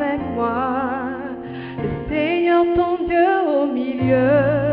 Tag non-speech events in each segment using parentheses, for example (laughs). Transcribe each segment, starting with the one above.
avec moi. Le Seigneur ton Dieu au milieu.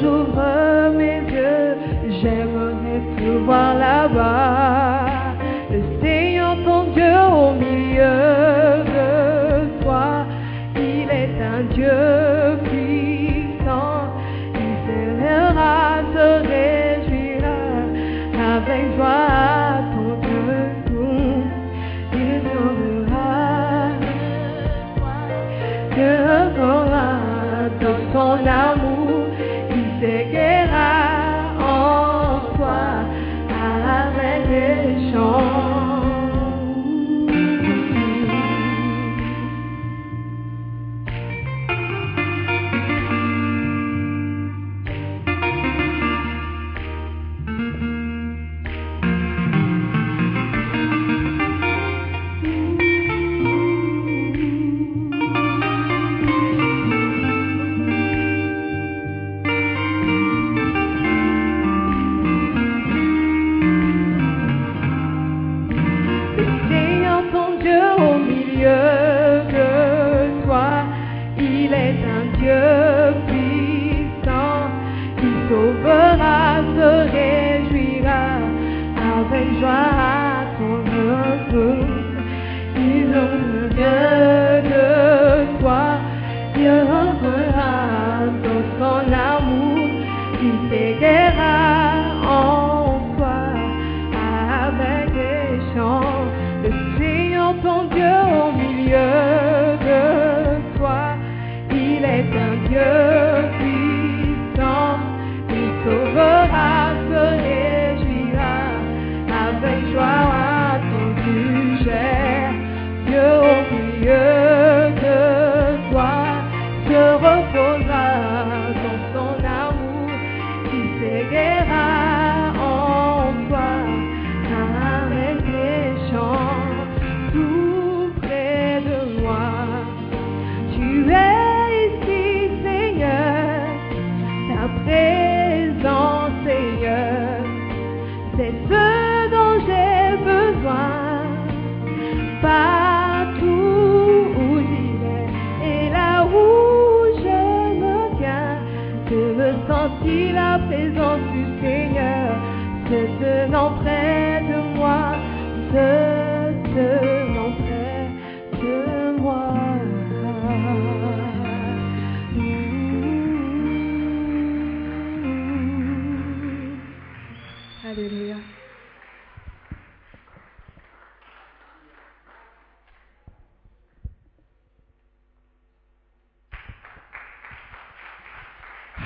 j'ouvre mes yeux, j'aimerais te voir là-bas.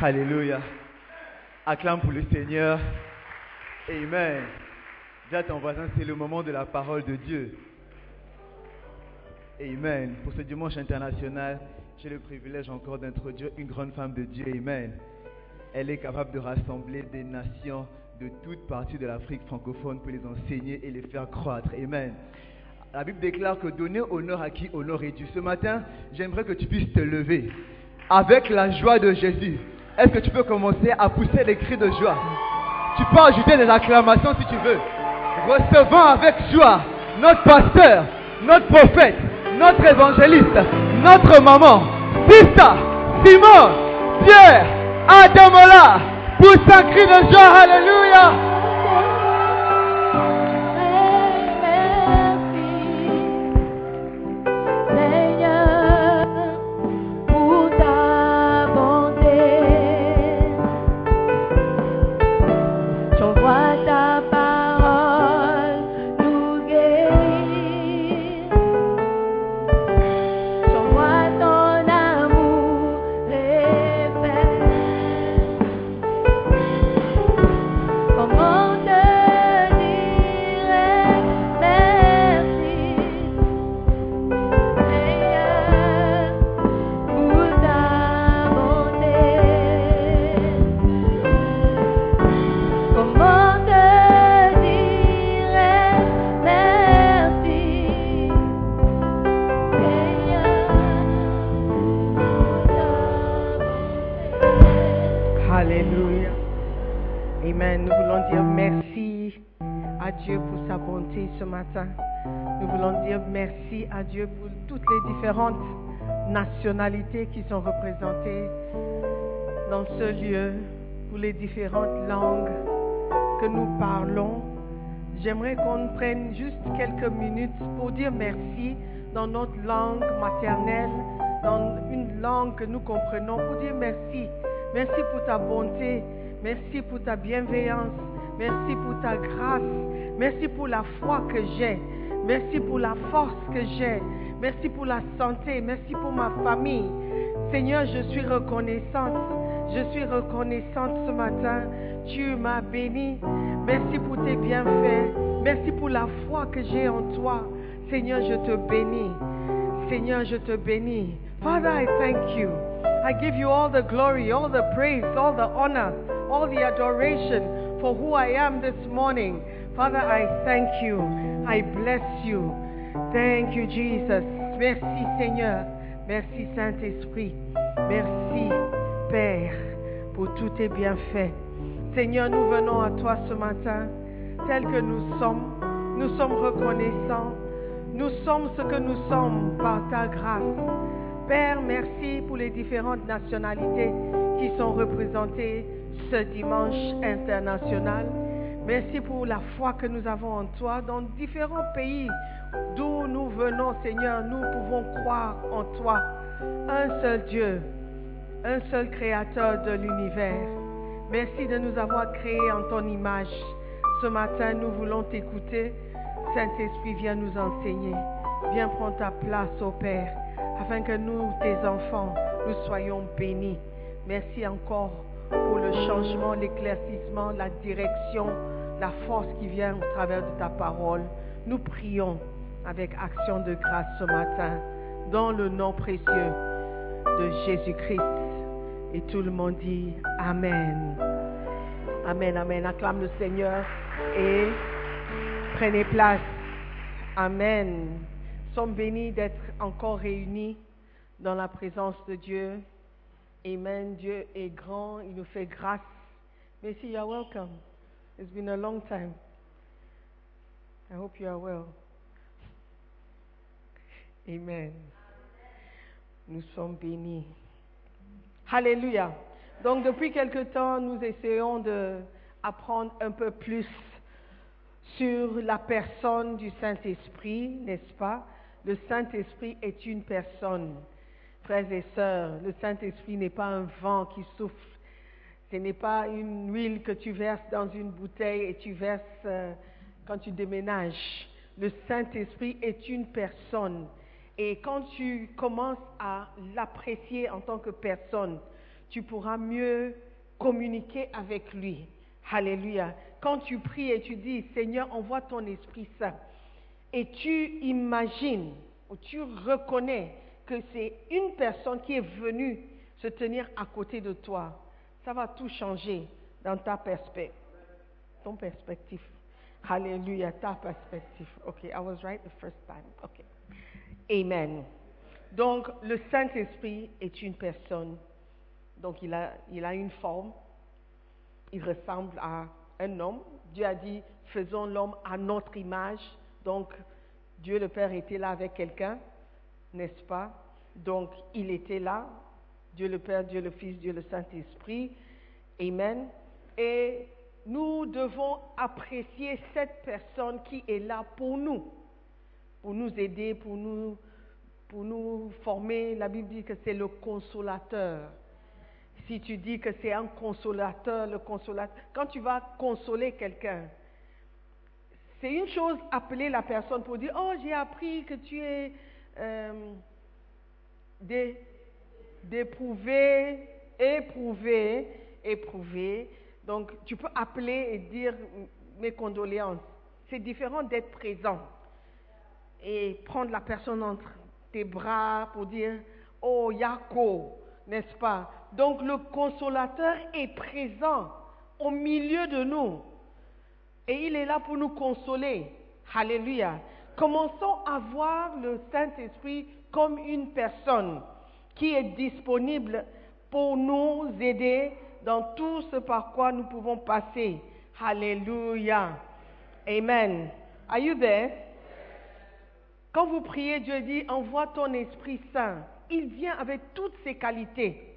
Alléluia. Acclame pour le Seigneur. Amen. Dis à ton voisin, c'est le moment de la parole de Dieu. Amen. Pour ce dimanche international, j'ai le privilège encore d'introduire une grande femme de Dieu. Amen. Elle est capable de rassembler des nations de toutes parties de l'Afrique francophone pour les enseigner et les faire croître. Amen. La Bible déclare que donner honneur à qui honneur est dû. Ce matin, j'aimerais que tu puisses te lever avec la joie de Jésus. Est-ce que tu peux commencer à pousser les cris de joie? Tu peux ajouter des acclamations si tu veux. Recevons avec joie notre pasteur, notre prophète, notre évangéliste, notre maman, Sista, Simon, Pierre, Adamola. Pousse un cri de joie, Alléluia. Alléluia. Amen. Nous voulons dire merci à Dieu pour sa bonté ce matin. Nous voulons dire merci à Dieu pour toutes les différentes nationalités qui sont représentées dans ce lieu, pour les différentes langues que nous parlons. J'aimerais qu'on prenne juste quelques minutes pour dire merci dans notre langue maternelle, dans une langue que nous comprenons, pour dire merci. Merci pour ta bonté, merci pour ta bienveillance, merci pour ta grâce, merci pour la foi que j'ai, merci pour la force que j'ai, merci pour la santé, merci pour ma famille. Seigneur, je suis reconnaissante. Je suis reconnaissante ce matin. Tu m'as béni. Merci pour tes bienfaits. Merci pour la foi que j'ai en toi. Seigneur, je te bénis. Seigneur, je te bénis. Father, I thank you. I give you all the glory, all the praise, all the honor, all the adoration for who I am this morning. Father, I thank you. I bless you. Thank you, Jesus. Merci, Seigneur. Merci, Saint-Esprit. Merci, Père, pour tous tes bienfaits. Seigneur, nous venons à toi ce matin, tel que nous sommes. Nous sommes reconnaissants. Nous sommes ce que nous sommes par ta grâce. Père, merci pour les différentes nationalités qui sont représentées ce dimanche international. Merci pour la foi que nous avons en toi. Dans différents pays d'où nous venons, Seigneur, nous pouvons croire en toi. Un seul Dieu, un seul créateur de l'univers. Merci de nous avoir créés en ton image. Ce matin, nous voulons t'écouter. Saint-Esprit, viens nous enseigner. Viens prendre ta place, ô Père, afin que nous, tes enfants, nous soyons bénis. Merci encore pour le changement, l'éclaircissement, la direction, la force qui vient au travers de ta parole. Nous prions avec action de grâce ce matin, dans le nom précieux de Jésus-Christ. Et tout le monde dit Amen. Amen, Amen. Acclame le Seigneur et prenez place. Amen. Sommes bénis d'être encore réunis dans la présence de Dieu. Amen. Dieu est grand, il nous fait grâce. Merci, you are welcome. It's been a long time. I hope you are well. Amen. Nous sommes bénis. Alléluia. Donc depuis quelque temps, nous essayons d'apprendre un peu plus sur la personne du Saint-Esprit, n'est-ce pas? Le Saint-Esprit est une personne. Frères et sœurs, le Saint-Esprit n'est pas un vent qui souffle. Ce n'est pas une huile que tu verses dans une bouteille et tu verses euh, quand tu déménages. Le Saint-Esprit est une personne. Et quand tu commences à l'apprécier en tant que personne, tu pourras mieux communiquer avec lui. Alléluia. Quand tu pries et tu dis, Seigneur, envoie ton Esprit Saint, et tu imagines ou tu reconnais que c'est une personne qui est venue se tenir à côté de toi, ça va tout changer dans ta perspective. Ton perspective. Alléluia, ta perspective. Ok, I was right the first time. Ok. Amen. Donc, le Saint-Esprit est une personne. Donc, il a, il a une forme. Il ressemble à un homme. Dieu a dit, faisons l'homme à notre image. Donc, Dieu le Père était là avec quelqu'un, n'est-ce pas? Donc, il était là. Dieu le Père, Dieu le Fils, Dieu le Saint-Esprit. Amen. Et nous devons apprécier cette personne qui est là pour nous, pour nous aider, pour nous, pour nous former. La Bible dit que c'est le consolateur. Si tu dis que c'est un consolateur, le consolateur, quand tu vas consoler quelqu'un, c'est une chose appeler la personne pour dire, oh, j'ai appris que tu es euh, dé- d'éprouver, éprouver, éprouver. Donc, tu peux appeler et dire mes condoléances. C'est différent d'être présent et prendre la personne entre tes bras pour dire Oh, Yako, n'est-ce pas? Donc, le consolateur est présent au milieu de nous et il est là pour nous consoler. Alléluia. Commençons à voir le Saint-Esprit comme une personne qui est disponible pour nous aider dans tout ce par quoi nous pouvons passer. Alléluia. Amen. Are you there? Quand vous priez, Dieu dit, envoie ton Esprit Saint. Il vient avec toutes ses qualités.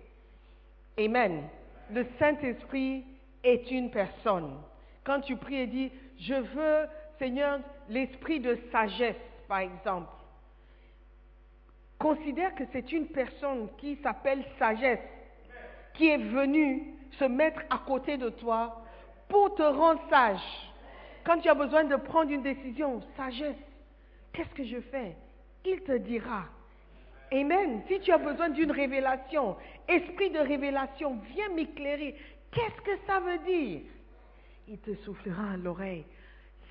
Amen. Le Saint-Esprit est une personne. Quand tu pries et dis, je veux, Seigneur, l'esprit de sagesse, par exemple. Considère que c'est une personne qui s'appelle sagesse, qui est venue se mettre à côté de toi pour te rendre sage. Quand tu as besoin de prendre une décision, sagesse, qu'est-ce que je fais? Il te dira. Amen. Si tu as besoin d'une révélation, esprit de révélation, viens m'éclairer. Qu'est-ce que ça veut dire? Il te soufflera à l'oreille.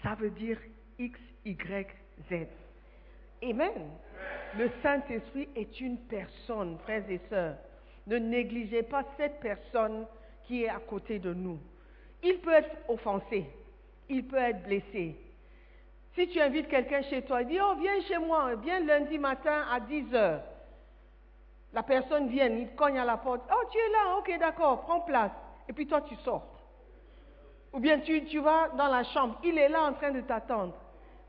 Ça veut dire X, Y, Z. Amen. Le Saint-Esprit est une personne, frères et sœurs. Ne négligez pas cette personne qui est à côté de nous. Il peut être offensé, il peut être blessé. Si tu invites quelqu'un chez toi, il dit, oh, viens chez moi, viens lundi matin à 10 heures. La personne vient, il cogne à la porte. Oh, tu es là, ok, d'accord, prends place. Et puis toi, tu sors. Ou bien tu, tu vas dans la chambre, il est là en train de t'attendre.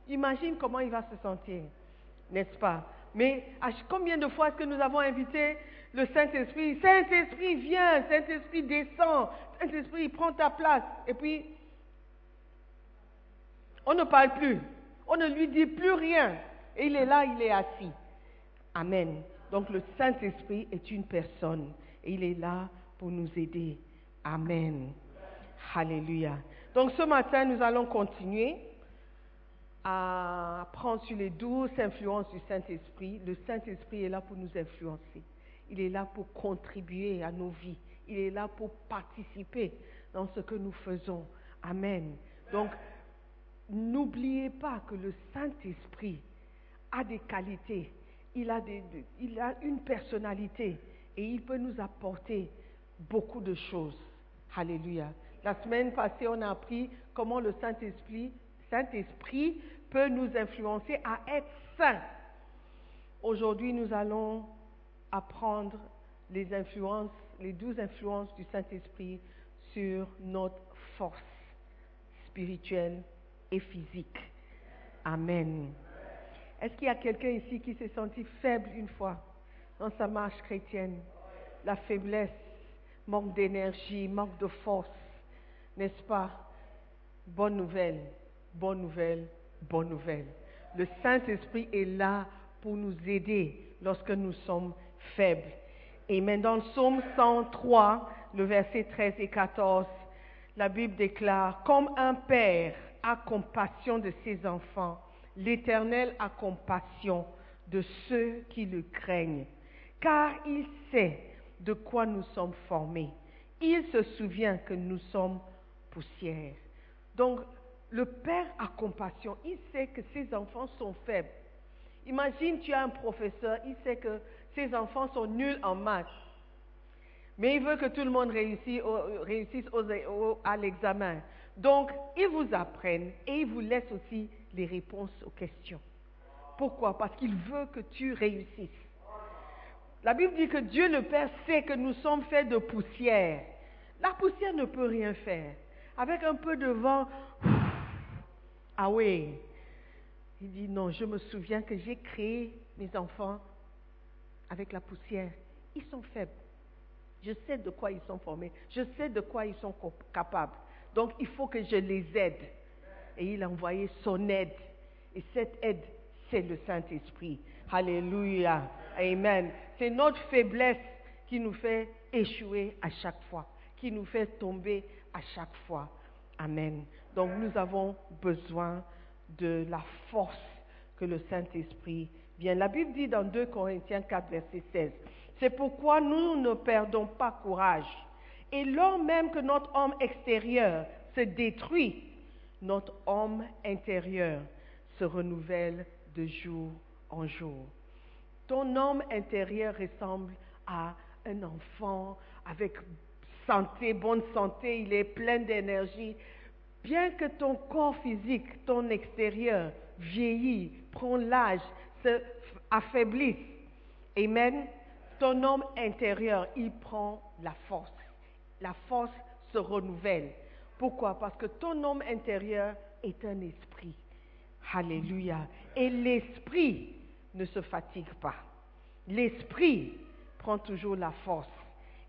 Imagine comment il va se sentir, n'est-ce pas? Mais combien de fois est-ce que nous avons invité le Saint-Esprit? Saint-Esprit vient, Saint-Esprit descend, Saint-Esprit prend ta place. Et puis, on ne parle plus. On ne lui dit plus rien. Et il est là, il est assis. Amen. Donc le Saint-Esprit est une personne et il est là pour nous aider. Amen. Alléluia. Donc ce matin, nous allons continuer à prendre sur les douze influences du Saint-Esprit. Le Saint-Esprit est là pour nous influencer. Il est là pour contribuer à nos vies. Il est là pour participer dans ce que nous faisons. Amen. Donc, n'oubliez pas que le Saint-Esprit a des qualités, il a, des, il a une personnalité et il peut nous apporter beaucoup de choses. Alléluia. La semaine passée, on a appris comment le Saint-Esprit peut nous influencer à être saints. Aujourd'hui, nous allons apprendre les influences, les douze influences du Saint-Esprit sur notre force spirituelle et physique. Amen. Est-ce qu'il y a quelqu'un ici qui s'est senti faible une fois dans sa marche chrétienne? La faiblesse, manque d'énergie, manque de force, n'est-ce pas? Bonne nouvelle, bonne nouvelle, bonne nouvelle. Le Saint-Esprit est là pour nous aider lorsque nous sommes faibles. Et maintenant, dans le psaume 103, le verset 13 et 14, la Bible déclare, comme un père a compassion de ses enfants, l'Éternel a compassion de ceux qui le craignent, car il sait de quoi nous sommes formés. Il se souvient que nous sommes poussière. Donc, le Père a compassion. Il sait que ses enfants sont faibles. Imagine, tu as un professeur, il sait que ses enfants sont nuls en maths. Mais il veut que tout le monde réussisse, à l'examen. Donc, il vous apprenne et il vous laisse aussi les réponses aux questions. Pourquoi? Parce qu'il veut que tu réussisses. La Bible dit que Dieu le Père sait que nous sommes faits de poussière. La poussière ne peut rien faire. Avec un peu de vent, ah oui. Il dit non, je me souviens que j'ai créé mes enfants avec la poussière. Ils sont faibles. Je sais de quoi ils sont formés. Je sais de quoi ils sont capables. Donc il faut que je les aide. Et il a envoyé son aide. Et cette aide, c'est le Saint-Esprit. Alléluia. Amen. C'est notre faiblesse qui nous fait échouer à chaque fois, qui nous fait tomber à chaque fois. Amen. Donc nous avons besoin de la force que le Saint-Esprit vient. La Bible dit dans 2 Corinthiens 4, verset 16, c'est pourquoi nous ne perdons pas courage. Et lors même que notre homme extérieur se détruit, notre homme intérieur se renouvelle de jour en jour. Ton homme intérieur ressemble à un enfant avec santé, bonne santé, il est plein d'énergie. Bien que ton corps physique, ton extérieur vieillit, prend l'âge, se affaiblisse, Amen, ton homme intérieur, il prend la force. La force se renouvelle. Pourquoi? Parce que ton homme intérieur est un esprit. Alléluia. Et l'esprit ne se fatigue pas. L'esprit prend toujours la force.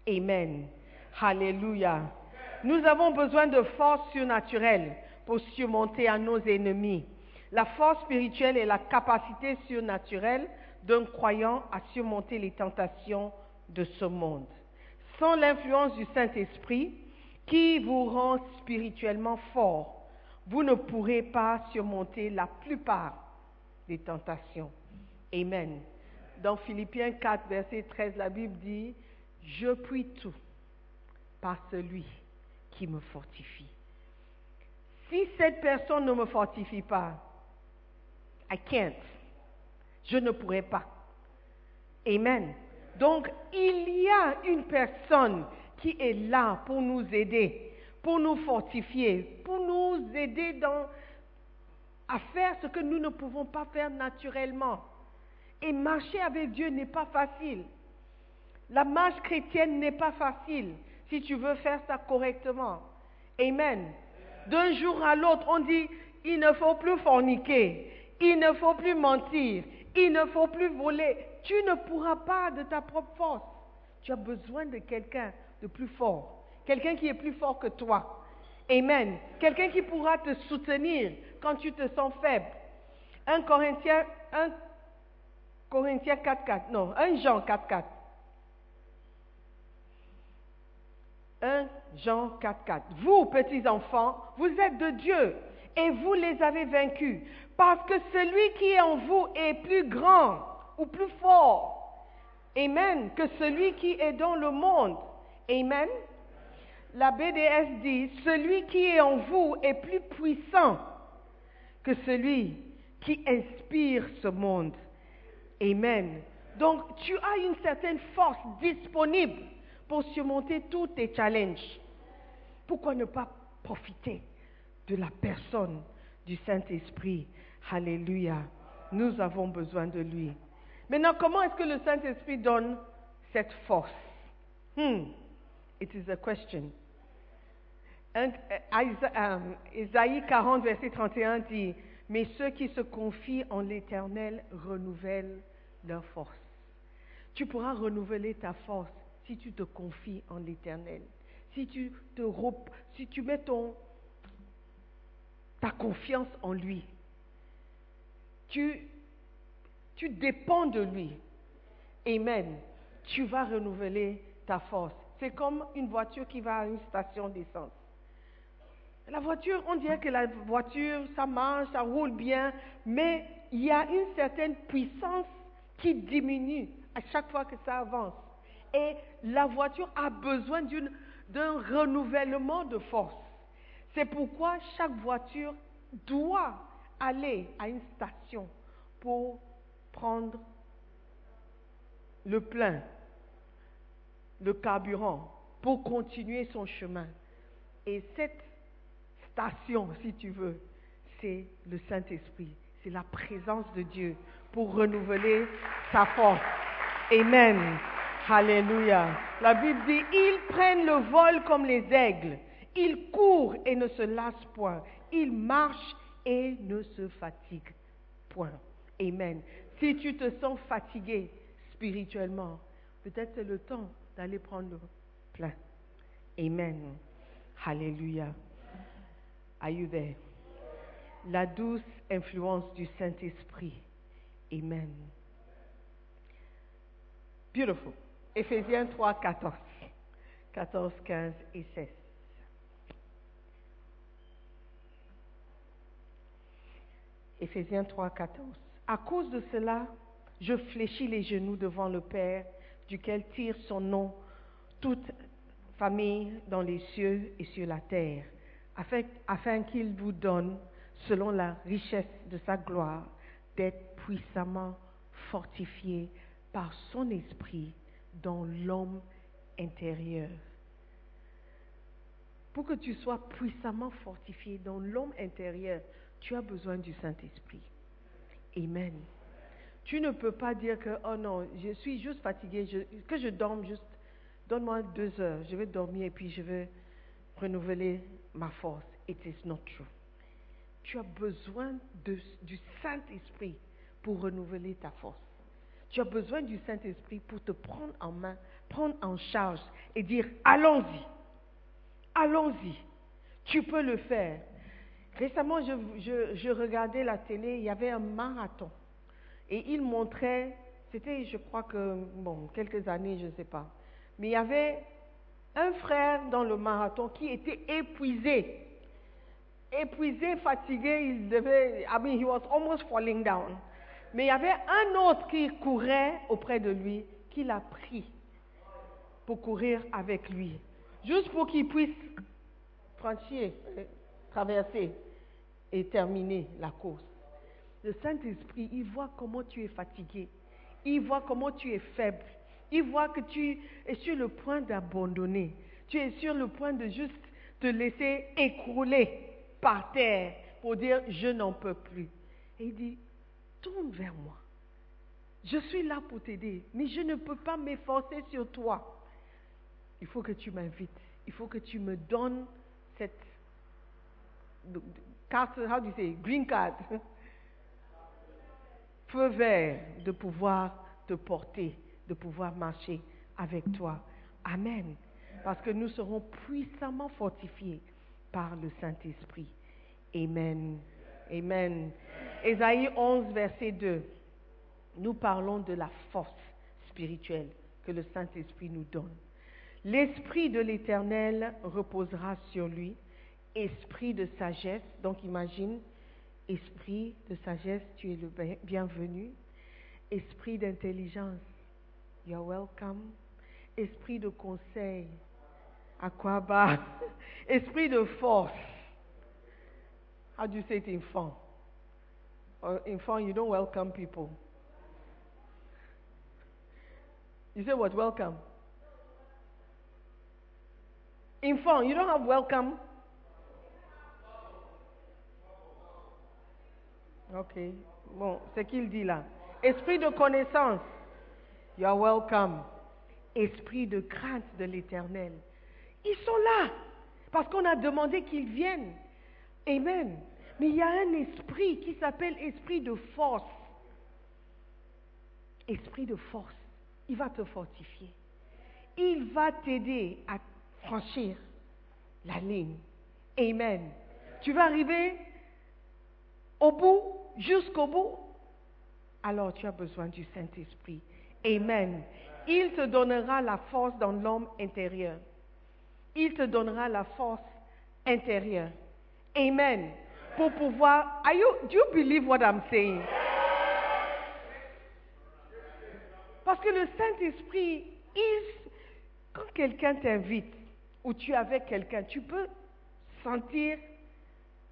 Amen. Alléluia. Nous avons besoin de force surnaturelle pour surmonter à nos ennemis. La force spirituelle est la capacité surnaturelle d'un croyant à surmonter les tentations de ce monde. Sans l'influence du Saint-Esprit, qui vous rend spirituellement fort, vous ne pourrez pas surmonter la plupart des tentations. Amen. Dans Philippiens 4, verset 13, la Bible dit, Je puis tout par celui qui me fortifie. Si cette personne ne me fortifie pas, I can't. Je ne pourrai pas. Amen. Donc, il y a une personne qui est là pour nous aider, pour nous fortifier, pour nous aider dans, à faire ce que nous ne pouvons pas faire naturellement. Et marcher avec Dieu n'est pas facile. La marche chrétienne n'est pas facile si tu veux faire ça correctement. Amen. D'un jour à l'autre, on dit, il ne faut plus forniquer, il ne faut plus mentir, il ne faut plus voler. Tu ne pourras pas de ta propre force. Tu as besoin de quelqu'un de plus fort. Quelqu'un qui est plus fort que toi. Amen. Quelqu'un qui pourra te soutenir quand tu te sens faible. 1 Corinthiens, 1 Corinthiens 4, 4. Non, 1 Jean 4, 4. 1 Jean 4, 4. Vous, petits enfants, vous êtes de Dieu et vous les avez vaincus. Parce que celui qui est en vous est plus grand ou plus fort. Amen. Que celui qui est dans le monde. Amen. La BDS dit, celui qui est en vous est plus puissant que celui qui inspire ce monde. Amen. Donc, tu as une certaine force disponible pour surmonter tous tes challenges. Pourquoi ne pas profiter de la personne du Saint-Esprit? Alléluia. Nous avons besoin de lui. Maintenant, comment est-ce que le Saint-Esprit donne cette force? Hmm. It is a question. Un, um, Isaïe 40, verset 31 dit, mais ceux qui se confient en l'Éternel renouvellent leur force. Tu pourras renouveler ta force si tu te confies en l'Éternel. Si tu te si tu mets ton ta confiance en lui. Tu tu dépends de lui. Amen. Tu vas renouveler ta force. C'est comme une voiture qui va à une station d'essence. La voiture, on dirait que la voiture, ça marche, ça roule bien, mais il y a une certaine puissance qui diminue à chaque fois que ça avance. Et la voiture a besoin d'un renouvellement de force. C'est pourquoi chaque voiture doit aller à une station pour prendre le plein, le carburant, pour continuer son chemin. Et cette station, si tu veux, c'est le Saint-Esprit, c'est la présence de Dieu pour renouveler sa force. Amen. Alléluia. La Bible dit, ils prennent le vol comme les aigles. Ils courent et ne se lassent point. Ils marchent et ne se fatiguent point. Amen. Si tu te sens fatigué spirituellement, peut-être c'est le temps d'aller prendre le plein. Amen. Alléluia. Are you there? La douce influence du Saint-Esprit. Amen. Beautiful. Éphésiens 3, 14. 14, 15 et 16. Éphésiens 3, 14. À cause de cela, je fléchis les genoux devant le Père, duquel tire son nom toute famille dans les cieux et sur la terre afin, qu'il vous donne, selon la richesse de sa gloire, d'être puissamment fortifié par son esprit dans l'homme intérieur. Pour que tu sois puissamment fortifié dans l'homme intérieur, tu as besoin du Saint-Esprit. Amen. Tu ne peux pas dire que, oh non, je suis juste fatigué, que je dorme juste, donne-moi deux heures, je vais dormir et puis je vais renouveler ma force. It is not true. Tu as besoin du Saint-Esprit pour renouveler ta force. Tu as besoin du Saint-Esprit pour te prendre en main, prendre en charge et dire allons-y, allons-y, tu peux le faire. Récemment, je, regardais la télé, il y avait un marathon et il montrait, c'était je crois que, bon, quelques années, je ne sais pas, mais il y avait un frère dans le marathon qui était épuisé. Épuisé, fatigué, il devait, I mean, he was almost falling down. Mais il y avait un autre qui courait auprès de lui, qui l'a pris pour courir avec lui, juste pour qu'il puisse franchir, traverser et terminer la course. Le Saint-Esprit, il voit comment tu es fatigué, il voit comment tu es faible, il voit que tu es sur le point d'abandonner. Tu es sur le point de juste te laisser écrouler par terre pour dire je n'en peux plus. Et il dit, tourne vers moi. Je suis là pour t'aider, mais je ne peux pas m'efforcer sur toi. Il faut que tu m'invites. Il faut que tu me donnes cette carte, how do you say, green card, (laughs) feu vert de pouvoir te porter de pouvoir marcher avec toi. Amen. Parce que nous serons puissamment fortifiés par le Saint-Esprit. Amen. Amen. Ésaïe 11, verset 2. Nous parlons de la force spirituelle que le Saint-Esprit nous donne. L'Esprit de l'Éternel reposera sur lui, esprit de sagesse. Donc imagine, esprit de sagesse, tu es le bienvenu. Esprit d'intelligence, you're welcome. Esprit de conseil, bas. (laughs) Esprit de force. How do you say it in fun? Or in fun, you don't welcome people. You say what? Welcome? In fun, you don't have welcome. Ok. Bon, c'est qu'il dit là. Esprit de connaissance. You are welcome. Esprit de crainte de l'éternel. Ils sont là. Parce qu'on a demandé qu'ils viennent. Amen. Mais il y a un esprit qui s'appelle esprit de force. Esprit de force. Il va te fortifier. Il va t'aider à franchir la ligne. Amen. Tu vas arriver au bout, jusqu'au bout. Alors tu as besoin du Saint-Esprit. Amen. Il te donnera la force dans l'homme intérieur. Il te donnera la force intérieure. Amen. Pour pouvoir. Are you, do you believe what I'm saying? Parce que le Saint-Esprit, quand quelqu'un t'invite ou tu es avec quelqu'un, tu peux sentir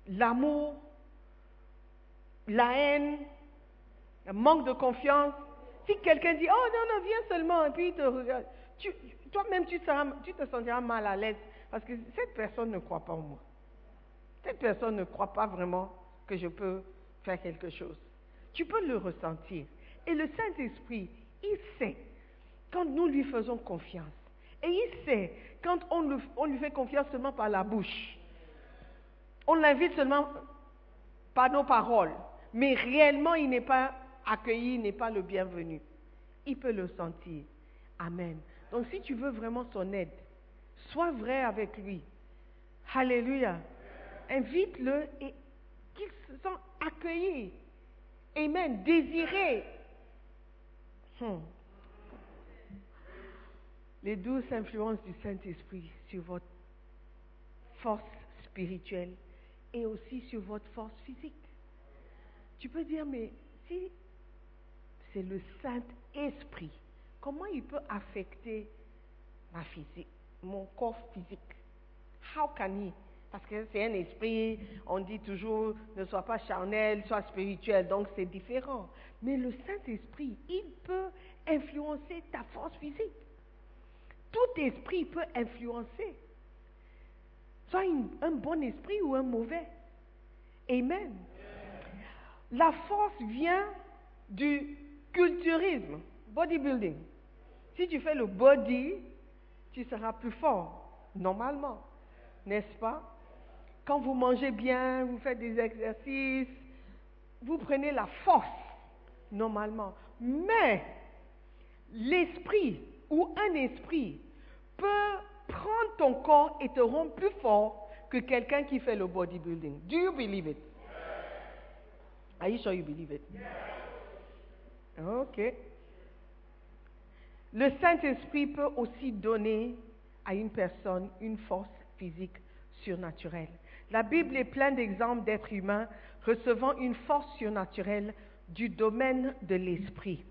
l'amour, la haine, le manque de confiance. Si quelqu'un dit, oh non, non, viens seulement, et puis il te regarde, toi-même tu, tu te sentiras mal à l'aise parce que cette personne ne croit pas en moi. Cette personne ne croit pas vraiment que je peux faire quelque chose. Tu peux le ressentir. Et le Saint-Esprit, il sait quand nous lui faisons confiance. Et il sait quand on, lui fait confiance seulement par la bouche. On l'invite seulement par nos paroles. Mais réellement, il n'est pas accueilli, il n'est pas le bienvenu. Il peut le sentir. Amen. Donc si tu veux vraiment son aide, sois vrai avec lui. Alléluia. Invite-le et qu'il se sente accueilli. Amen. Désiré. Hmm. Les douces influences du Saint-Esprit sur votre force spirituelle et aussi sur votre force physique. Tu peux dire, mais si c'est le Saint-Esprit, comment il peut affecter ma physique, mon corps physique? How can he Parce que c'est un esprit, on dit toujours, ne sois pas charnel, sois spirituel, donc c'est différent. Mais le Saint-Esprit, il peut influencer ta force physique. Tout esprit peut influencer. Soit un bon esprit ou un mauvais. Amen. La force vient du culturisme, bodybuilding. Si tu fais le body, tu seras plus fort, normalement. N'est-ce pas? Quand vous mangez bien, vous faites des exercices, vous prenez la force, normalement. Mais l'esprit ou un esprit peut prendre ton corps et te rendre plus fort que quelqu'un qui fait le bodybuilding. Do you believe it? Are you sure you believe it? Ok. Le Saint-Esprit peut aussi donner à une personne une force physique surnaturelle. La Bible est pleine d'exemples d'êtres humains recevant une force surnaturelle du domaine de l'esprit.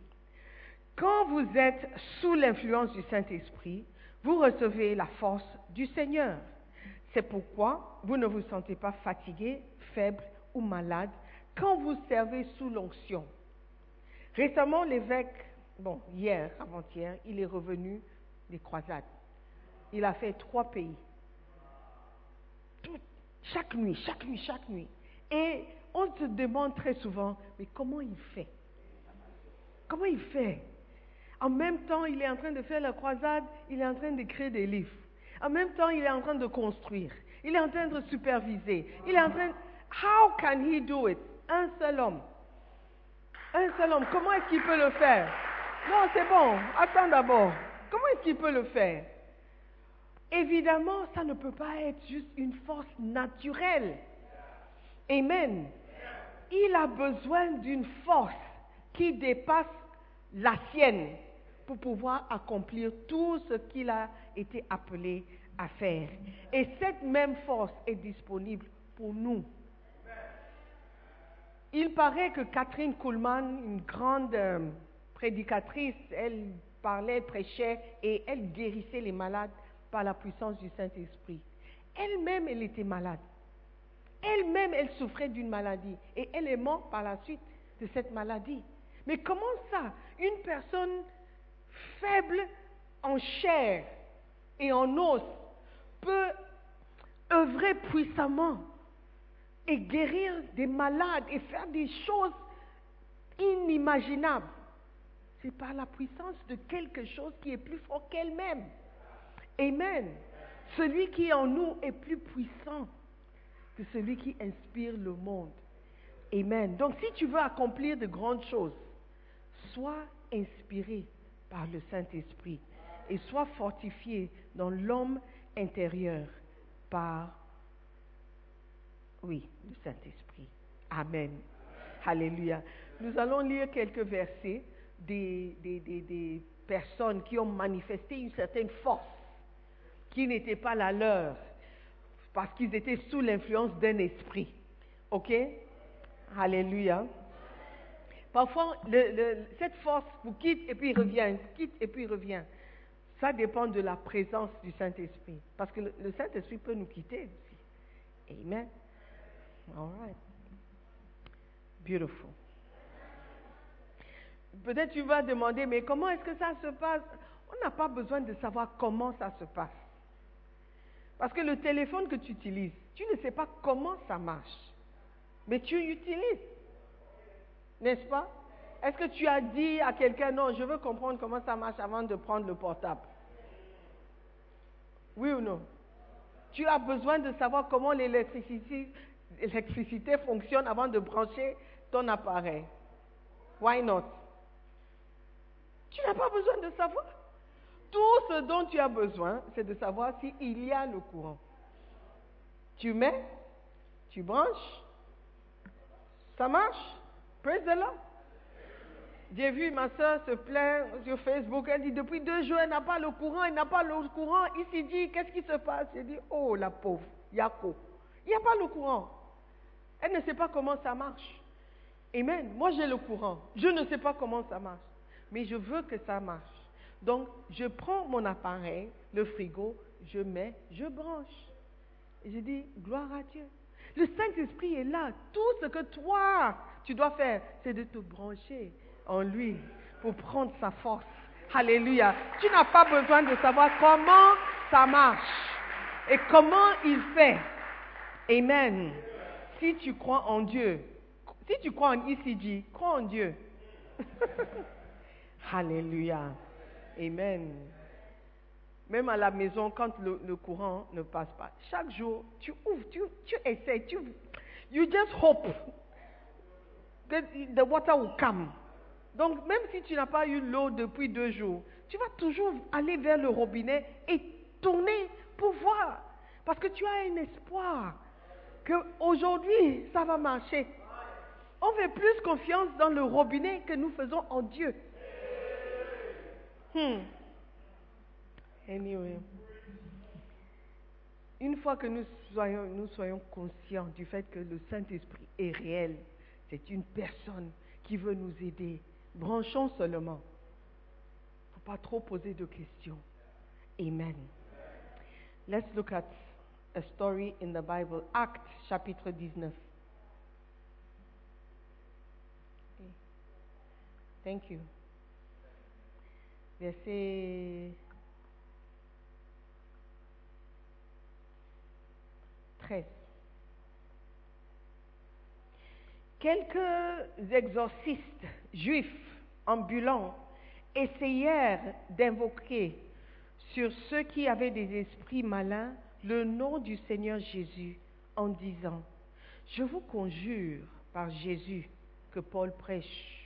Quand vous êtes sous l'influence du Saint-Esprit, vous recevez la force du Seigneur. C'est pourquoi vous ne vous sentez pas fatigué, faible ou malade quand vous servez sous l'onction. Récemment, l'évêque, bon, hier, avant-hier, il est revenu des croisades. Il a fait trois pays. Chaque nuit, chaque nuit, chaque nuit. Et on se demande très souvent, mais comment il fait? Comment il fait? En même temps, il est en train de faire la croisade, il est en train d'écrire des livres. En même temps, il est en train de construire. Il est en train de superviser. Il est en train... How can he do it un seul homme. Un seul homme. Comment est-ce qu'il peut le faire? Non, c'est bon. Attends d'abord. Comment est-ce qu'il peut le faire? Évidemment, ça ne peut pas être juste une force naturelle. Amen. Il a besoin d'une force qui dépasse la sienne pour pouvoir accomplir tout ce qu'il a été appelé à faire. Et cette même force est disponible pour nous. Il paraît que Catherine Kuhlman, une grande euh, prédicatrice, elle parlait, prêchait et elle guérissait les malades par la puissance du Saint-Esprit. Elle-même, elle était malade. Elle-même, elle souffrait d'une maladie et elle est morte par la suite de cette maladie. Mais comment ça Une personne faible en chair et en os peut œuvrer puissamment et guérir des malades et faire des choses inimaginables? C'est par la puissance de quelque chose qui est plus fort qu'elle-même. Amen. Celui qui est en nous est plus puissant que celui qui inspire le monde. Amen. Donc si tu veux accomplir de grandes choses, sois inspiré par le Saint-Esprit et sois fortifié dans l'homme intérieur par, oui, le Saint-Esprit. Amen. Alléluia. Nous allons lire quelques versets des, des, des, des personnes qui ont manifesté une certaine force qui n'était pas la leur parce qu'ils étaient sous l'influence d'un esprit. OK? Alléluia. Parfois, cette force vous quitte et puis revient, quitte et puis revient. Ça dépend de la présence du Saint-Esprit. Parce que le, Saint-Esprit peut nous quitter. Amen. All right. Beautiful. Peut-être tu vas demander, mais comment est-ce que ça se passe? On n'a pas besoin de savoir comment ça se passe. Parce que le téléphone que tu utilises, tu ne sais pas comment ça marche. Mais tu l'utilises. N'est-ce pas? Est-ce que tu as dit à quelqu'un, non, je veux comprendre comment ça marche avant de prendre le portable? Oui ou non? Tu as besoin de savoir comment l'électricité, l'électricité fonctionne avant de brancher ton appareil. Why not? Tu n'as pas besoin de savoir. Tout ce dont tu as besoin, c'est de savoir s'il y a le courant. Tu mets, tu branches, ça marche? Praise the. J'ai vu ma soeur se plaindre sur Facebook. Elle dit depuis deux jours, elle n'a pas le courant, elle n'a pas le courant. Ici dit, qu'est-ce qui se passe? Elle dit, oh la pauvre, Yako. Il n'y a pas le courant. Elle ne sait pas comment ça marche. Amen. Moi, j'ai le courant. Je ne sais pas comment ça marche. Mais je veux que ça marche. Donc, je prends mon appareil, le frigo, je mets, je branche. Et je dis, gloire à Dieu. Le Saint-Esprit est là. Tout ce que toi, tu dois faire, c'est de te brancher en lui pour prendre sa force. Alléluia. Tu n'as pas besoin de savoir comment ça marche et comment il fait. Amen. Si tu crois en Dieu, si tu crois en ICG, crois en Dieu. (laughs) Alléluia. Amen. Même à la maison, quand le, courant ne passe pas, chaque jour, tu ouvres, tu, tu essaies, tu, you just hope that the water will come. Donc, même si tu n'as pas eu l'eau depuis deux jours, tu vas toujours aller vers le robinet et tourner pour voir. Parce que tu as un espoir qu'aujourd'hui, ça va marcher. On fait plus confiance dans le robinet que nous faisons en Dieu. Hmm. Anyway. Une fois que nous soyons, conscients du fait que le Saint-Esprit est réel, c'est une personne qui veut nous aider, branchons seulement. Il ne faut pas trop poser de questions. Amen. Let's look at a story in the Bible, Actes chapitre 19. Thank you. Verset 13. Quelques exorcistes juifs ambulants essayèrent d'invoquer sur ceux qui avaient des esprits malins le nom du Seigneur Jésus en disant, je vous conjure par Jésus que Paul prêche.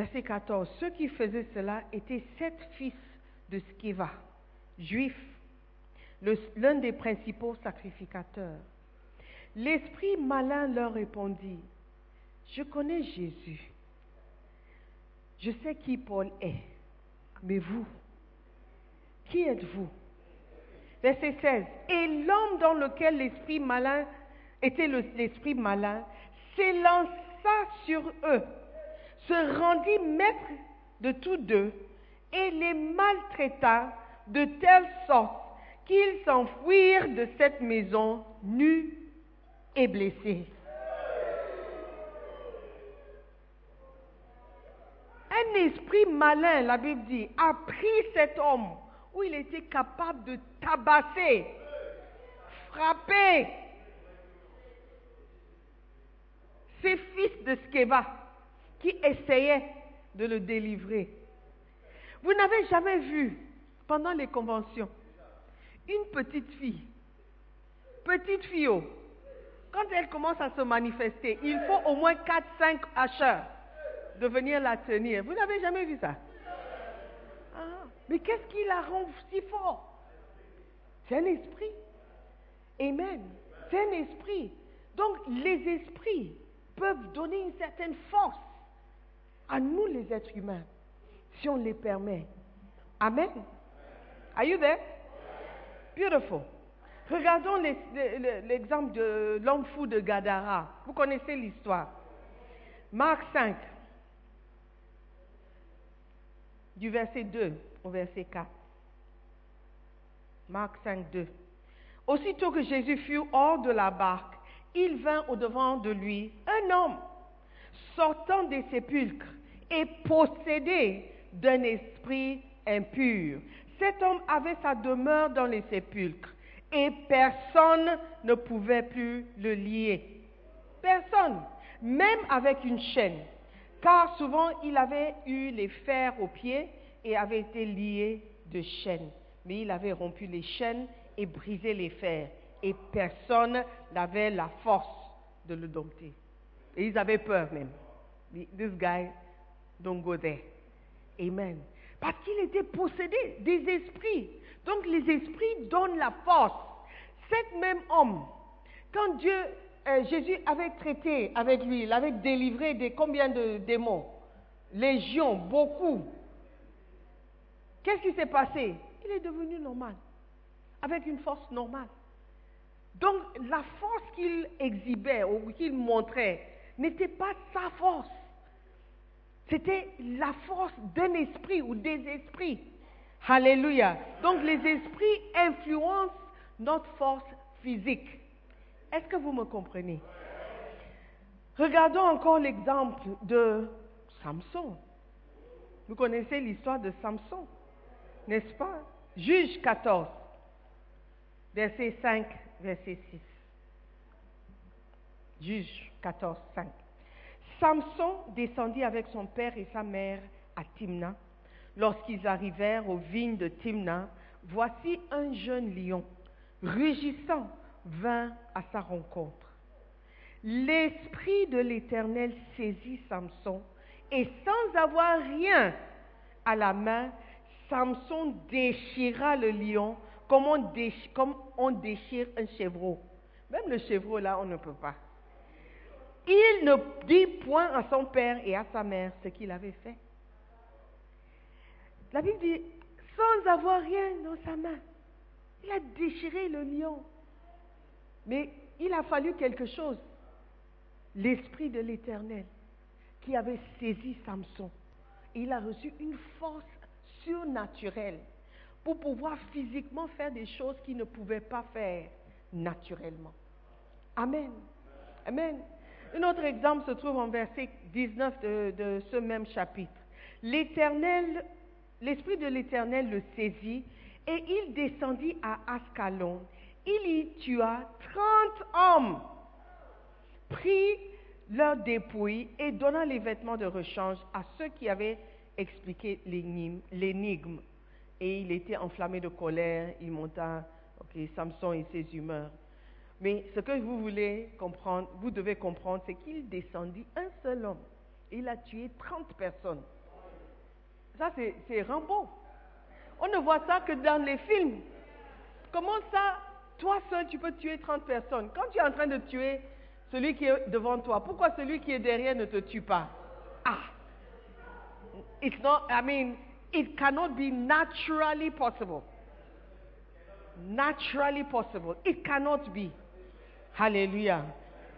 Verset 14. Ceux qui faisaient cela étaient sept fils de Sceva, juifs, l'un des principaux sacrificateurs. L'esprit malin leur répondit, Je connais Jésus. Je sais qui Paul est. Mais vous, qui êtes-vous Verset 16. Et l'homme dans lequel l'esprit malin était le- l'esprit malin s'élança sur eux, se rendit maître de tous deux et les maltraita de telle sorte qu'ils s'enfuirent de cette maison nus et blessés. Un esprit malin, la Bible dit, a pris cet homme où il était capable de tabasser, frapper ses fils de Skeva qui essayaient de le délivrer. Vous n'avez jamais vu, pendant les conventions, une petite fille, petite fille, oh, quand elle commence à se manifester, il faut au moins 4-5 hacheurs de venir la tenir. Vous n'avez jamais vu ça? Ah, Mais qu'est-ce qui la rend si fort? C'est un esprit. Amen. C'est un esprit. Donc les esprits peuvent donner une certaine force à nous les êtres humains si on les permet. Amen. Are you there? Beautiful. Regardons l'exemple de l'homme fou de Gadara. Vous connaissez l'histoire. Marc 5, du verset 2 au verset 4. Marc 5, 2. Aussitôt que Jésus fut hors de la barque, il vint au-devant de lui un homme sortant des sépulcres et possédé d'un esprit impur. Cet homme avait sa demeure dans les sépulcres et personne ne pouvait plus le lier. Personne, même avec une chaîne, car souvent il avait eu les fers aux pieds et avait été lié de chaînes. Mais il avait rompu les chaînes et brisé les fers, et personne n'avait la force de le dompter. Et ils avaient peur même. This guy, don't go there. Amen. Parce qu'il était possédé des esprits. Donc les esprits donnent la force. Cet même homme, quand Dieu, euh, Jésus avait traité avec lui, il avait délivré de combien de démons? Légions, beaucoup. Qu'est-ce qui s'est passé? Il est devenu normal, avec une force normale. Donc la force qu'il exhibait ou qu'il montrait n'était pas sa force. C'était la force d'un esprit ou des esprits. Alléluia. Donc les esprits influencent notre force physique. Est-ce que vous me comprenez? Regardons encore l'exemple de Samson. Vous connaissez l'histoire de Samson, n'est-ce pas? Juge 14, verset 5, verset 6. Juge 14, 5. Samson descendit avec son père et sa mère à Timna. Lorsqu'ils arrivèrent aux vignes de Timna, voici un jeune lion, rugissant, vint à sa rencontre. L'Esprit de l'Éternel saisit Samson et sans avoir rien à la main, Samson déchira le lion comme on, déchire un chevreau. Même le chevreau là, on ne peut pas. Il ne dit point à son père et à sa mère ce qu'il avait fait. La Bible dit, sans avoir rien dans sa main, il a déchiré le lion. Mais il a fallu quelque chose. L'Esprit de l'Éternel qui avait saisi Samson. Il a reçu une force surnaturelle pour pouvoir physiquement faire des choses qu'il ne pouvait pas faire naturellement. Amen. Amen. Un autre exemple se trouve en verset 19 de, ce même chapitre. L'Esprit de l'Éternel le saisit et il descendit à Ascalon. Il y tua trente hommes, prit leurs dépouilles et donna les vêtements de rechange à ceux qui avaient expliqué l'énigme. l'énigme. Et il était enflammé de colère, il monta, ok, Samson et ses humeurs. Mais ce que vous voulez comprendre, vous devez comprendre, c'est qu'il descendit un seul homme. Il a tué 30 personnes. Ça, c'est Rambo. On ne voit ça que dans les films. Comment ça, toi seul, tu peux tuer 30 personnes? Quand tu es en train de tuer celui qui est devant toi, pourquoi celui qui est derrière ne te tue pas? Ah It's not, I mean, it cannot be naturally possible. Naturally possible. It cannot be. Hallelujah.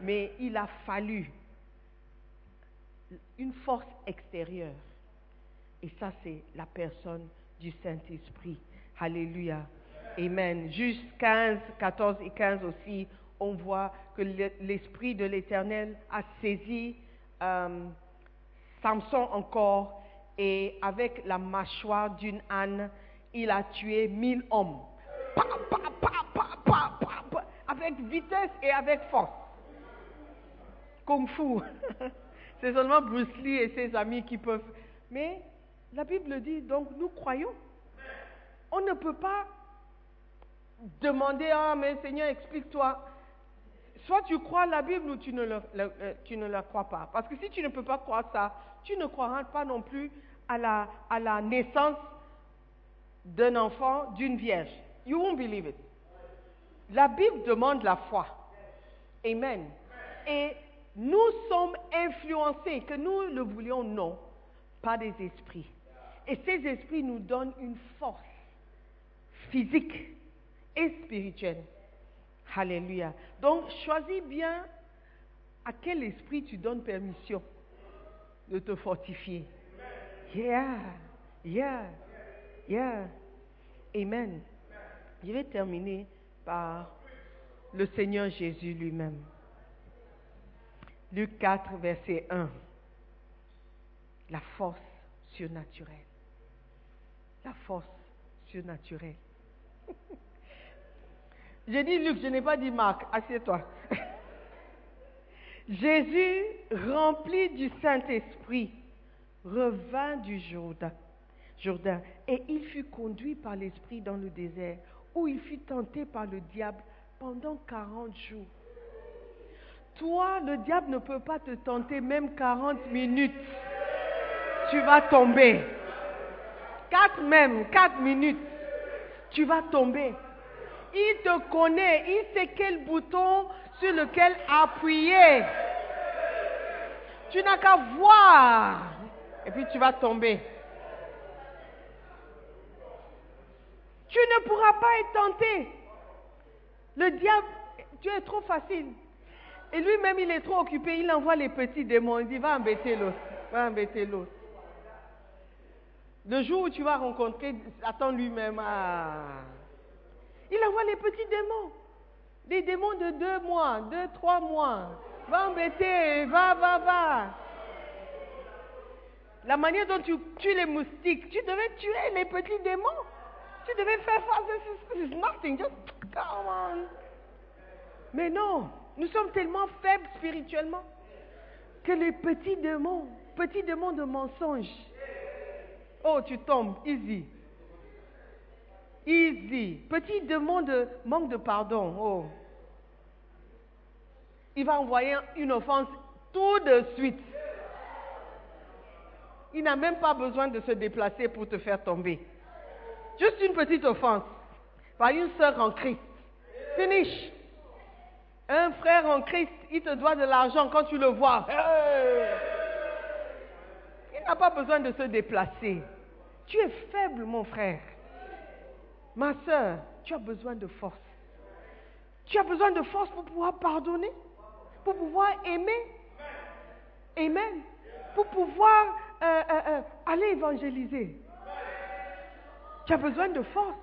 Mais il a fallu une force extérieure. Et ça, c'est la personne du Saint-Esprit. Alléluia. Amen. Juste 15, 14 et 15 aussi, on voit que le- l'Esprit de l'Éternel a saisi euh, Samson encore et avec la mâchoire d'une âne, il a tué mille hommes. Avec vitesse et avec force. Kung Fu. (laughs) C'est seulement Bruce Lee et ses amis qui peuvent. Mais la Bible dit, donc nous croyons. On ne peut pas demander, ah mais Seigneur, explique-toi. Soit tu crois la Bible ou euh, tu ne la crois pas. Parce que si tu ne peux pas croire ça, tu ne croiras pas non plus à la, à la naissance d'un enfant, d'une vierge. You won't believe it. La Bible demande la foi. Amen. Et nous sommes influencés, que nous le voulions ou non, par des esprits. Et ces esprits nous donnent une force physique et spirituelle. Alléluia. Donc, choisis bien à quel esprit tu donnes permission de te fortifier. Yeah, yeah, yeah. Amen. Je vais terminer par le Seigneur Jésus lui-même. Luc 4, verset 1. La force surnaturelle. La force surnaturelle. (laughs) J'ai dit Luc, je n'ai pas dit Marc. Assieds-toi. (laughs) Jésus, rempli du Saint-Esprit, revint du Jourdain, Jourdain et il fut conduit par l'Esprit dans le désert, où il fut tenté par le diable pendant 40 jours. Toi, le diable ne peut pas te tenter même 40 minutes. Tu vas tomber. 4 même, 4 minutes. Tu vas tomber. Il te connaît, il sait quel bouton sur lequel appuyer. Tu n'as qu'à voir. Et puis tu vas tomber. Tu ne pourras pas être tenté. Le diable, tu es trop facile. Et lui-même, il est trop occupé. Il envoie les petits démons. Il dit, va embêter l'autre. Va embêter l'autre. Le jour où tu vas rencontrer Satan lui-même, ah, il envoie les petits démons. Des démons de deux mois, deux, trois mois. Va embêter, va, va, va. La manière dont tu tues les moustiques, tu devais tuer les petits démons. Tu devais faire face. This is, nothing. Just come on. Mais non, nous sommes tellement faibles spirituellement que les petits démons, petits démons de mensonges, oh, tu tombes, easy. Easy. Petit démon de manque de pardon, oh. Il va envoyer une offense tout de suite. Il n'a même pas besoin de se déplacer pour te faire tomber. Juste une petite offense par une sœur en Christ. Finish. Un frère en Christ, il te doit de l'argent quand tu le vois. Il n'a pas besoin de se déplacer. Tu es faible, mon frère. Ma soeur, tu as besoin de force. Tu as besoin de force pour pouvoir pardonner, pour pouvoir aimer. Amen. Pour pouvoir euh, euh, euh, aller évangéliser. Tu as besoin de force.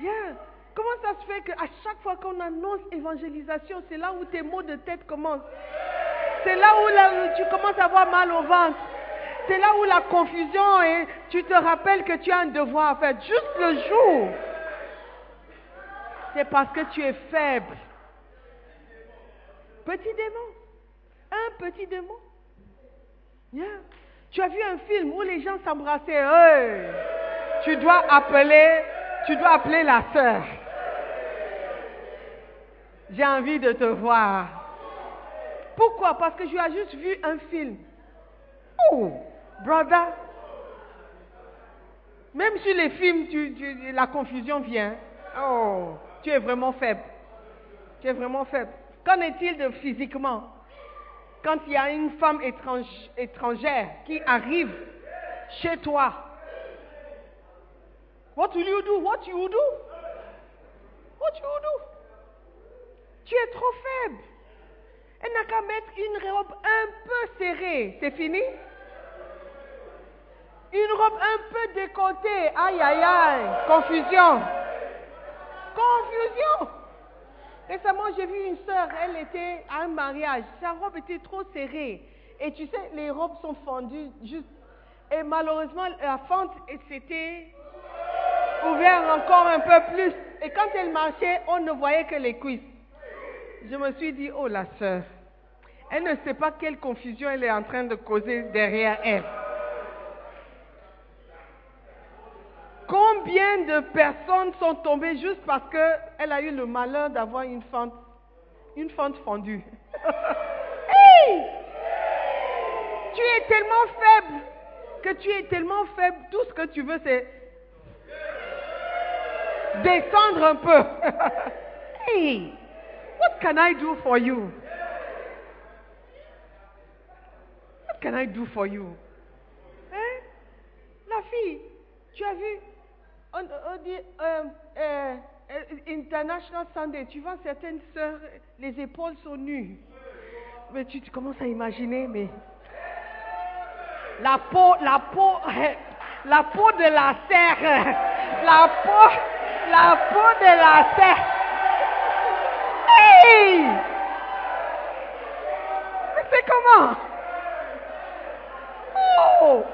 Yeah. Comment ça se fait qu'à chaque fois qu'on annonce évangélisation, c'est là où tes maux de tête commencent C'est là où tu commences à avoir mal au ventre. C'est là où la confusion et tu te rappelles que tu as un devoir à faire. Juste le jour. C'est parce que tu es faible. Petit démon. Un petit démon. Yeah. Tu as vu un film où les gens s'embrassaient. Hey. Tu dois appeler, la sœur. J'ai envie de te voir. Pourquoi? Parce que tu as juste vu un film. Oh, brother. Même sur les films, la confusion vient. Oh, tu es vraiment faible. Tu es vraiment faible. Qu'en est-il de physiquement? Quand il y a une femme étrangère qui arrive chez toi, what will you do? What you do? What you do? Tu es trop faible. Elle n'a qu'à mettre une robe un peu serrée. C'est fini? Une robe un peu décolletée. Aïe, aïe, aïe. Confusion. Confusion. Récemment, j'ai vu une sœur, elle était à un mariage. Sa robe était trop serrée. Et tu sais, les robes sont fendues juste. Et malheureusement, la fente s'était ouverte encore un peu plus. Et quand elle marchait, on ne voyait que les cuisses. Je me suis dit, oh la sœur, elle ne sait pas quelle confusion elle est en train de causer derrière elle. Combien de personnes sont tombées juste parce qu'elle a eu le malheur d'avoir une fente, une fente fendue? (laughs) hey! Tu es tellement faible que tu es tellement faible, tout ce que tu veux c'est descendre un peu. (laughs) hey! What can I do for you? What can I do for you? Hein? La fille, tu as vu, on, dit euh, euh, euh, International Sunday, tu vois certaines sœurs, les épaules sont nues. Mais tu, tu commences à imaginer, mais la peau, la peau, (laughs) la peau de la serre, (laughs) la peau, la peau de la serre. Hey! C'est comment? Oh!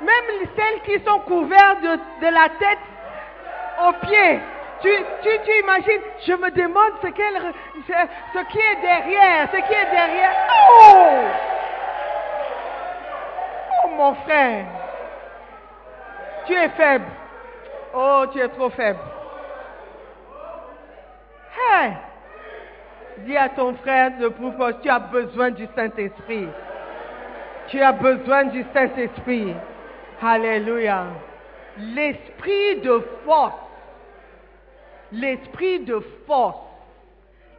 Même celles qui sont couvertes de, la tête aux pieds. Tu, tu, tu imagines, je me demande ce, ce qui est derrière, ce qui est derrière. Oh! Oh mon frère, tu es faible. Oh, tu es trop faible. Dis à ton frère de pouvoir, tu as besoin du Saint-Esprit. Tu as besoin du Saint-Esprit. Alléluia. L'esprit de force. L'esprit de force.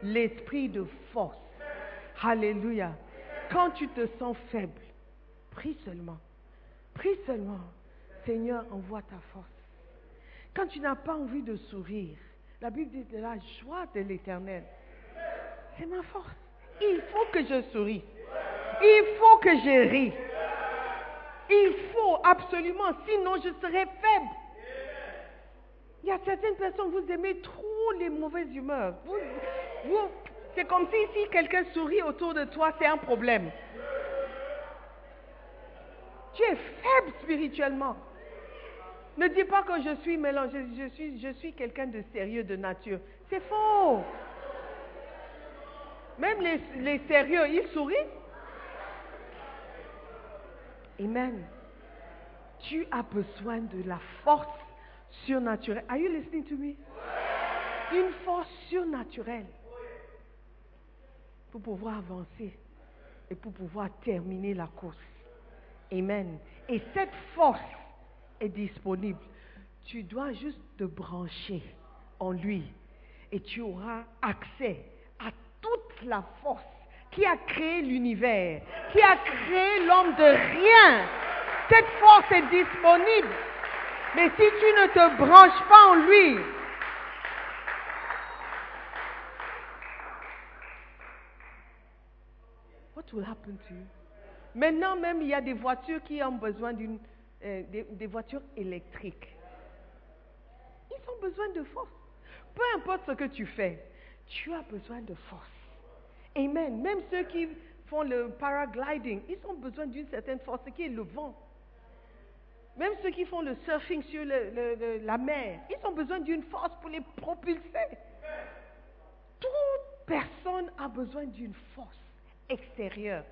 L'esprit de force. Alléluia. Quand tu te sens faible, prie seulement. Prie seulement. Seigneur, envoie ta force. Quand tu n'as pas envie de sourire, la Bible dit de la joie de l'éternel. C'est ma force. Il faut que je souris. Il faut que je ris. Il faut absolument, sinon je serai faible. Il y a certaines personnes, vous aimez trop les mauvaises humeurs. Vous, c'est comme si si quelqu'un sourit autour de toi, c'est un problème. Tu es faible spirituellement. Ne dis pas que je suis mélangé, je suis, quelqu'un de sérieux de nature. C'est faux. Même les, les sérieux, ils sourient. Amen. Tu as besoin de la force surnaturelle. Are you listening to me? Une force surnaturelle pour pouvoir avancer et pour pouvoir terminer la course. Amen. Et cette force est disponible. Tu dois juste te brancher en lui et tu auras accès à toute la force qui a créé l'univers, qui a créé l'homme de rien. Cette force est disponible. Mais si tu ne te branches pas en lui, what will happen to you? Maintenant même, il y a des voitures qui ont besoin d'une, euh, des, voitures électriques. Ils ont besoin de force. Peu importe ce que tu fais, tu as besoin de force. Amen. Même ceux qui font le paragliding, ils ont besoin d'une certaine force, ce qui est le vent. Même ceux qui font le surfing sur la mer, ils ont besoin d'une force pour les propulser. Toute personne a besoin d'une force extérieure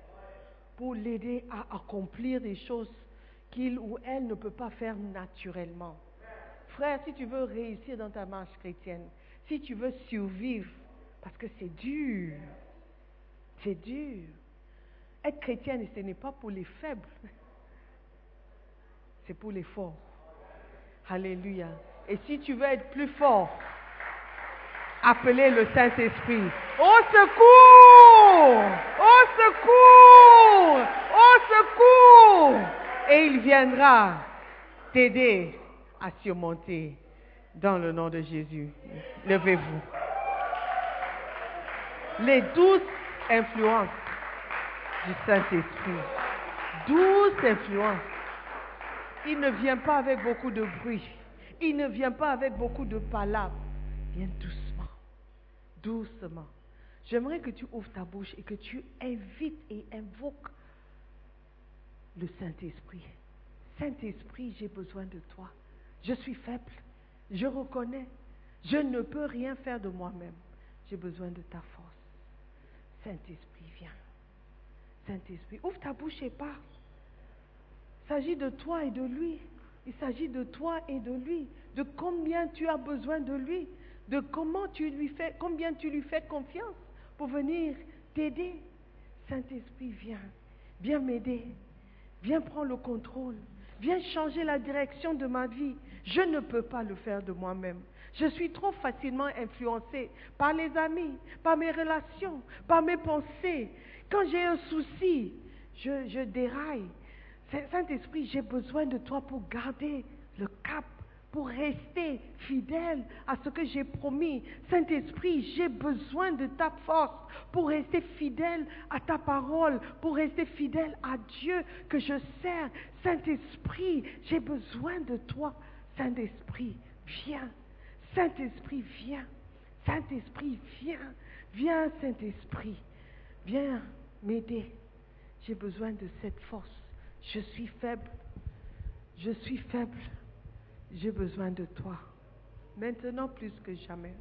pour l'aider à accomplir des choses qu'il ou elle ne peut pas faire naturellement. Frère, si tu veux réussir dans ta marche chrétienne, si tu veux survivre, parce que c'est dur, c'est dur. Être chrétienne, ce n'est pas pour les faibles. C'est pour les forts. Alléluia. Et si tu veux être plus fort, appelez le Saint-Esprit. Au secours! Au secours! Au secours! Et il viendra t'aider à surmonter dans le nom de Jésus. Levez-vous. Les douces influences du Saint-Esprit. Douce influence. Il ne vient pas avec beaucoup de bruit. Il ne vient pas avec beaucoup de palabres. Viens doucement. Doucement. J'aimerais que tu ouvres ta bouche et que tu invites et invoques le Saint-Esprit. Saint-Esprit, j'ai besoin de toi. Je suis faible. Je reconnais. Je ne peux rien faire de moi-même. J'ai besoin de ta force. Saint-Esprit, viens. Saint-Esprit, ouvre ta bouche et parle. Il s'agit de toi et de lui. Il s'agit de toi et de lui. De combien tu as besoin de lui. De comment tu lui fais, combien tu lui fais confiance pour venir t'aider. Saint-Esprit, viens. Viens m'aider. Viens prendre le contrôle. Viens changer la direction de ma vie. Je ne peux pas le faire de moi-même. Je suis trop facilement influencée par les amis, par mes relations, par mes pensées. Quand j'ai un souci, je, je déraille. Saint-Esprit, j'ai besoin de toi pour garder le cap, pour rester fidèle à ce que j'ai promis. Saint-Esprit, j'ai besoin de ta force pour rester fidèle à ta parole, pour rester fidèle à Dieu que je sers. Saint-Esprit, j'ai besoin de toi. Saint-Esprit, viens. Saint-Esprit, viens. Saint-Esprit, viens. Viens, Saint-Esprit. Viens m'aider. J'ai besoin de cette force. Je suis faible. Je suis faible. J'ai besoin de toi. Maintenant plus que jamais.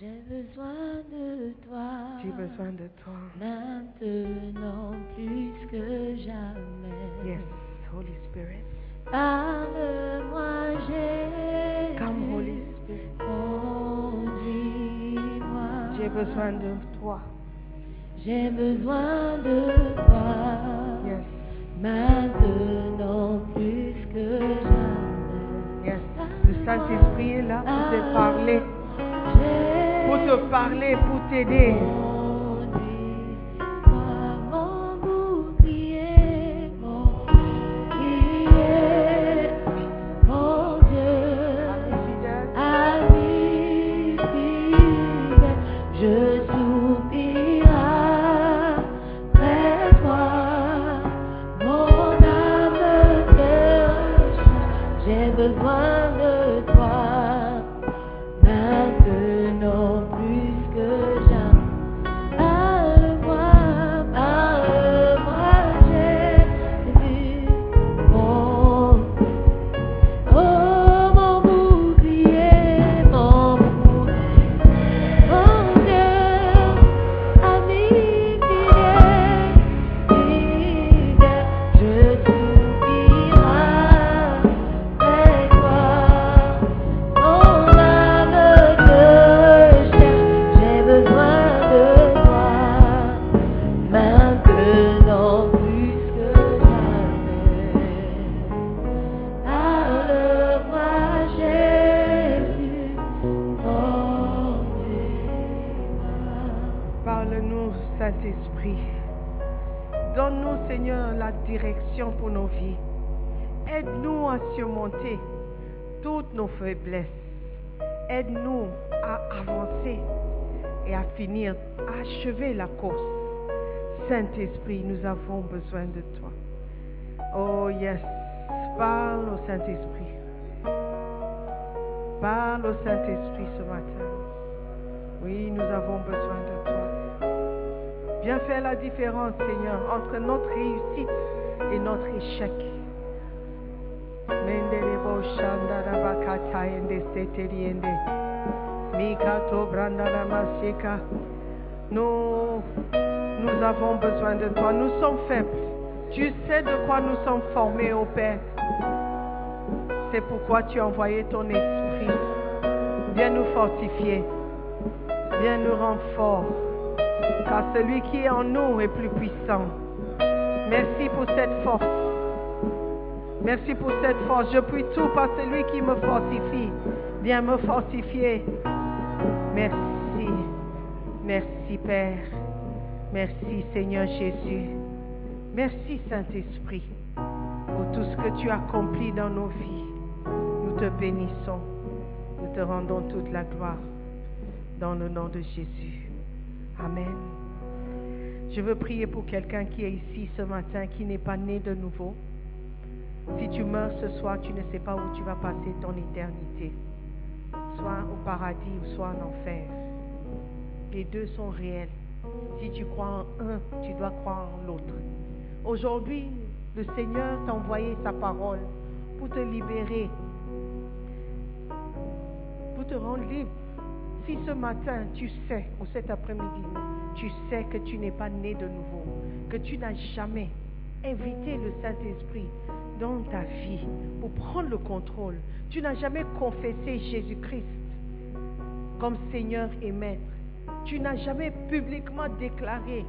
J'ai besoin de toi. J'ai besoin de toi. Maintenant plus que jamais. Yes, Holy Spirit. Parle-moi, Jésus. Come, Holy Spirit. Conduis-moi. J'ai besoin de toi. J'ai besoin de toi. Yes, Maintenant plus que jamais. Saint-Esprit est là pour te parler, pour te parler, pour t'aider. Donne-nous, Seigneur, la direction pour nos vies. Aide-nous à surmonter toutes nos faiblesses. Aide-nous à avancer et à finir, à achever la course. Saint-Esprit, nous avons besoin de toi. Oh yes, parle au Saint-Esprit. Parle au Saint-Esprit ce matin. Oui, nous avons besoin de toi. Viens faire la différence, Seigneur, entre notre réussite et notre échec. Nous, nous avons besoin de toi. Nous sommes faibles. Tu sais de quoi nous sommes formés, ô Père. C'est pourquoi tu as envoyé ton esprit. Viens nous fortifier. Viens nous rendre forts. Car celui qui est en nous est plus puissant Merci pour cette force. Merci pour cette force. Je puis tout par celui qui me fortifie. Viens me fortifier. Merci. Merci Père. Merci Seigneur Jésus. Merci Saint-Esprit pour tout ce que tu as accompli dans nos vies. Nous te bénissons. Nous te rendons toute la gloire dans le nom de Jésus. Amen. Je veux prier pour quelqu'un qui est ici ce matin, qui n'est pas né de nouveau. Si tu meurs ce soir, tu ne sais pas où tu vas passer ton éternité. Soit au paradis ou soit en enfer. Les deux sont réels. Si tu crois en un, tu dois croire en l'autre. Aujourd'hui, le Seigneur t'a envoyé sa parole pour te libérer, pour te rendre libre. Si ce matin, tu sais, ou cet après-midi, tu sais que tu n'es pas né de nouveau, que tu n'as jamais invité le Saint-Esprit dans ta vie pour prendre le contrôle, tu n'as jamais confessé Jésus-Christ comme Seigneur et Maître, tu n'as jamais publiquement déclaré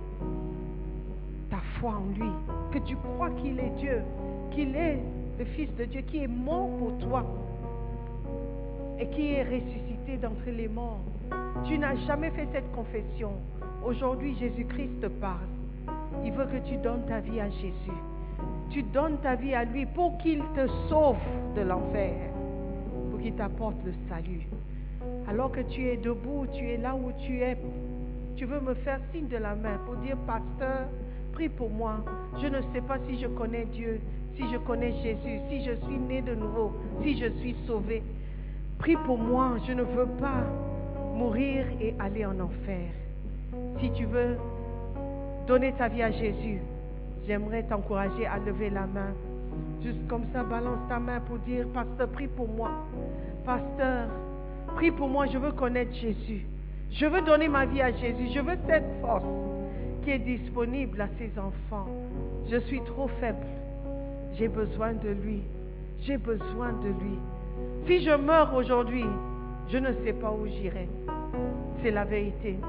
ta foi en lui, que tu crois qu'il est Dieu, qu'il est le Fils de Dieu, qui est mort pour toi et qui est ressuscité d'entre les morts. Tu n'as jamais fait cette confession. Aujourd'hui, Jésus-Christ te parle. Il veut que tu donnes ta vie à Jésus. Tu donnes ta vie à lui pour qu'il te sauve de l'enfer, pour qu'il t'apporte le salut. Alors que tu es debout, tu es là où tu es, tu veux me faire signe de la main pour dire, pasteur, prie pour moi. Je ne sais pas si je connais Dieu, si je connais Jésus, si je suis né de nouveau, si je suis sauvé. Prie pour moi, je ne veux pas mourir et aller en enfer. Si tu veux donner ta vie à Jésus, j'aimerais t'encourager à lever la main. Juste comme ça, balance ta main pour dire, pasteur, prie pour moi. Pasteur, prie pour moi, je veux connaître Jésus. Je veux donner ma vie à Jésus. Je veux cette force qui est disponible à ses enfants. Je suis trop faible. J'ai besoin de lui. J'ai besoin de lui. Si je meurs aujourd'hui, je ne sais pas où j'irai. C'est la vérité.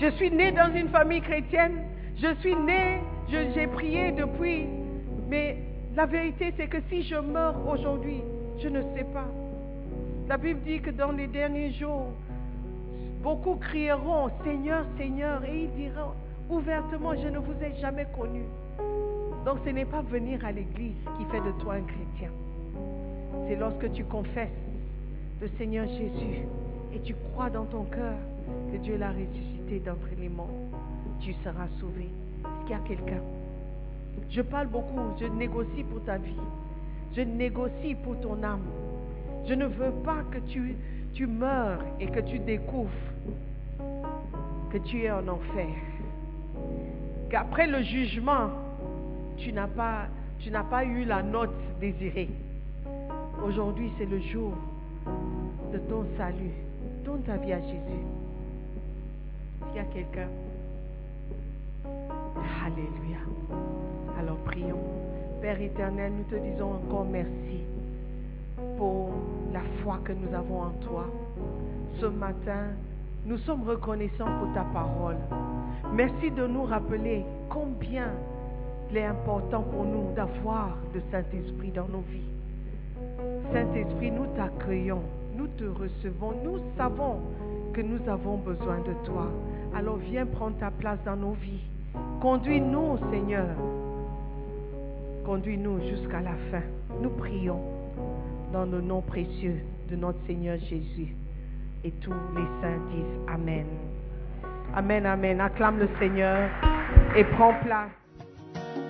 Je suis né dans une famille chrétienne. Je suis né, j'ai prié depuis. Mais la vérité, c'est que si je meurs aujourd'hui, je ne sais pas. La Bible dit que dans les derniers jours, beaucoup crieront Seigneur, Seigneur, et ils diront ouvertement, je ne vous ai jamais connu. Donc ce n'est pas venir à l'église qui fait de toi un chrétien. C'est lorsque tu confesses le Seigneur Jésus et tu crois dans ton cœur que Dieu l'a ressuscité d'entre les morts, tu seras sauvé. Est-ce qu'il y a quelqu'un? Je parle beaucoup, je négocie pour ta vie. Je négocie pour ton âme. Je ne veux pas que tu, tu meurs et que tu découvres que tu es en enfer. Qu'après le jugement, tu n'as pas, tu n'as pas eu la note désirée. Aujourd'hui, c'est le jour de ton salut. Donne ta vie à Jésus. S'il y a quelqu'un, Alléluia. Alors prions. Père éternel, nous te disons encore merci pour la foi que nous avons en toi. Ce matin, nous sommes reconnaissants pour ta parole. Merci de nous rappeler combien il est important pour nous d'avoir le Saint-Esprit dans nos vies. Saint-Esprit, nous t'accueillons, nous te recevons, nous savons que nous avons besoin de toi. Alors viens prendre ta place dans nos vies. Conduis-nous, Seigneur. Conduis-nous jusqu'à la fin. Nous prions dans le nom précieux de notre Seigneur Jésus. Et tous les saints disent Amen. Amen, Amen. Acclame le Seigneur et prends place.